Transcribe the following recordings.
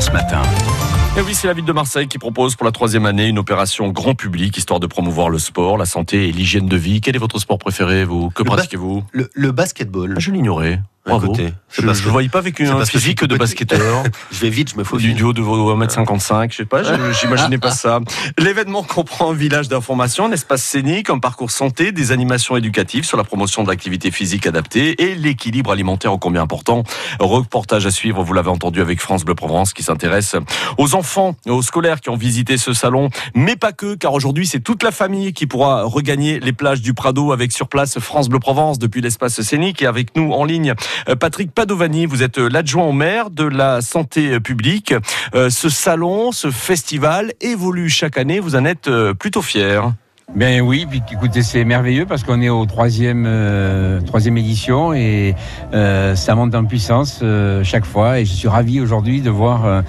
France Matin. Et oui, c'est la ville de Marseille qui propose pour la troisième année une opération grand public, histoire de promouvoir le sport, la santé et l'hygiène de vie. Quel est votre sport préféré, vous? Que pratiquez-vous? le, le, basketball. Je l'ignorais. Bravo. Je ne voyais pas avec une physique de basketteur. je vais vite, je me fous du duo de vos 1m55, je sais pas, j'imaginais pas ça. L'événement comprend un village d'information, un espace scénique, un parcours santé, des animations éducatives sur la promotion de l'activité physique adaptée et l'équilibre alimentaire au combien important. Reportage à suivre, vous l'avez entendu avec France Bleu Provence qui s'intéresse aux enfants, aux scolaires qui ont visité ce salon, mais pas que, car aujourd'hui c'est toute la famille qui pourra regagner les plages du Prado avec sur place France Bleu Provence depuis l'espace scénique et avec nous en ligne Patrick Padovani, vous êtes euh, l'adjoint au maire de la santé euh, publique. Ce salon, ce festival évolue chaque année, vous en êtes plutôt fier. Ben oui, puis écoutez, c'est merveilleux parce qu'on est au troisième, euh, troisième édition et euh, ça monte en puissance euh, chaque fois. Et je suis ravi aujourd'hui de voir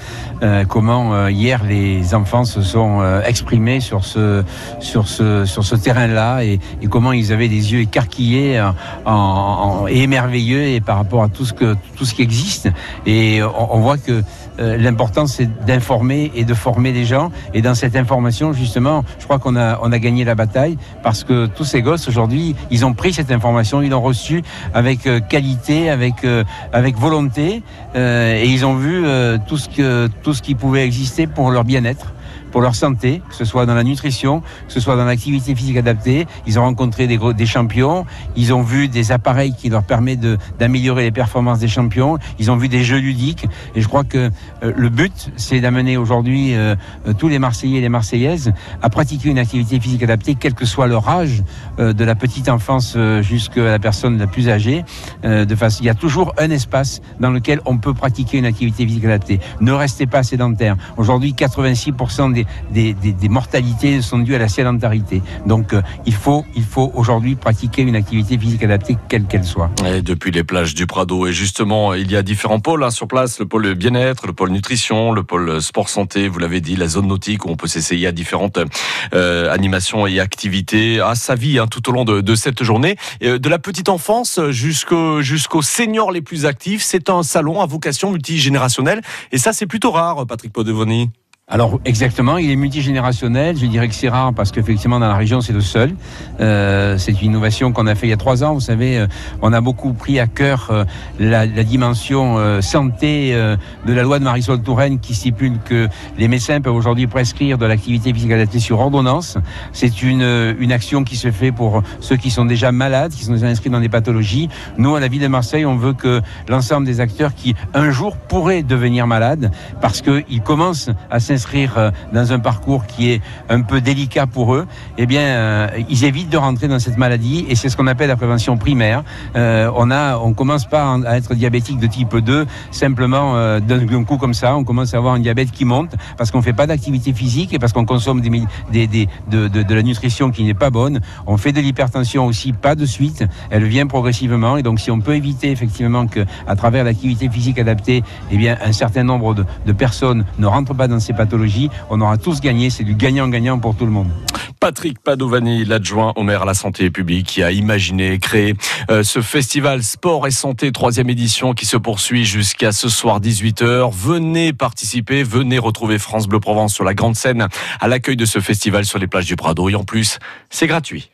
comment hier les enfants se sont exprimés sur ce, sur ce, sur ce terrain-là et, comment ils avaient des yeux écarquillés et émerveilleux et par rapport à tout ce que tout ce qui existe. Et on, on voit que l'important c'est d'informer et de former les gens. Et dans cette information, justement, je crois qu'on a on a gagné la bataille parce que tous ces gosses aujourd'hui, ils ont pris cette information, ils l'ont reçue avec euh, qualité, avec euh, volonté, euh, et ils ont vu tout ce que tout ce qui pouvait exister pour leur bien-être pour leur santé, que ce soit dans la nutrition, que ce soit dans l'activité physique adaptée. Ils ont rencontré des, champions, ils ont vu des appareils qui leur permettent d'améliorer les performances des champions, ils ont vu des jeux ludiques. Et je crois que euh, le but, c'est d'amener aujourd'hui euh, euh, tous les Marseillais et les Marseillaises à pratiquer une activité physique adaptée, quel que soit leur âge, de la petite enfance jusqu'à la personne la plus âgée. de face, il y a toujours un espace dans lequel on peut pratiquer une activité physique adaptée. Ne restez pas sédentaire. Aujourd'hui, 86% des des, mortalités sont dues à la sédentarité. Donc euh, il faut, il faut aujourd'hui pratiquer une activité physique adaptée, quelle qu'elle soit. Et depuis les plages du Prado, et justement, il y a différents pôles hein, sur place, le pôle bien-être, le pôle nutrition, le pôle sport-santé, vous l'avez dit, la zone nautique où on peut s'essayer à différentes euh, animations et activités à sa vie hein, tout au long de, cette journée. Euh, de la petite enfance jusqu'aux jusqu'aux seniors les plus actifs, c'est un salon à vocation multigénérationnelle et ça c'est plutôt rare, Patrick Podevoni. Alors exactement, il est multigénérationnel. Je dirais que c'est rare parce qu'effectivement dans la région c'est le seul. Euh, c'est une innovation qu'on a fait il y a trois ans. Vous savez, euh, on a beaucoup pris à cœur euh, la, dimension santé de la loi de Marisol Touraine qui stipule que les médecins peuvent aujourd'hui prescrire de l'activité physique adaptée sur ordonnance. C'est une, une action qui se fait pour ceux qui sont déjà malades, qui sont déjà inscrits dans des pathologies. Nous, à la ville de Marseille, on veut que l'ensemble des acteurs qui un jour pourraient devenir malades parce qu'ils commencent à s'inscrire euh, dans un parcours qui est un peu délicat pour eux, eh bien, euh, ils évitent de rentrer dans cette maladie et c'est ce qu'on appelle la prévention primaire. Euh, on a, on commence pas à être diabétique de type 2 simplement d'un coup comme ça. On commence à avoir un diabète qui monte parce qu'on fait pas d'activité physique et parce qu'on consomme de, la nutrition qui n'est pas bonne. On fait de l'hypertension aussi, pas de suite. Elle vient progressivement et donc si on peut éviter effectivement que à travers l'activité physique adaptée, eh bien, un certain nombre de, de personnes ne rentrent pas dans ces pathologies on aura tous gagné. C'est du gagnant-gagnant pour tout le monde. Patrick Padovani, l'adjoint au maire à la santé publique, qui a imaginé, créé euh, ce festival Sport et Santé, troisième édition, qui se poursuit jusqu'à ce soir 18h. Venez participer, venez retrouver France Bleu Provence sur la grande scène à l'accueil de ce festival sur les plages du Prado. Et en plus, c'est gratuit.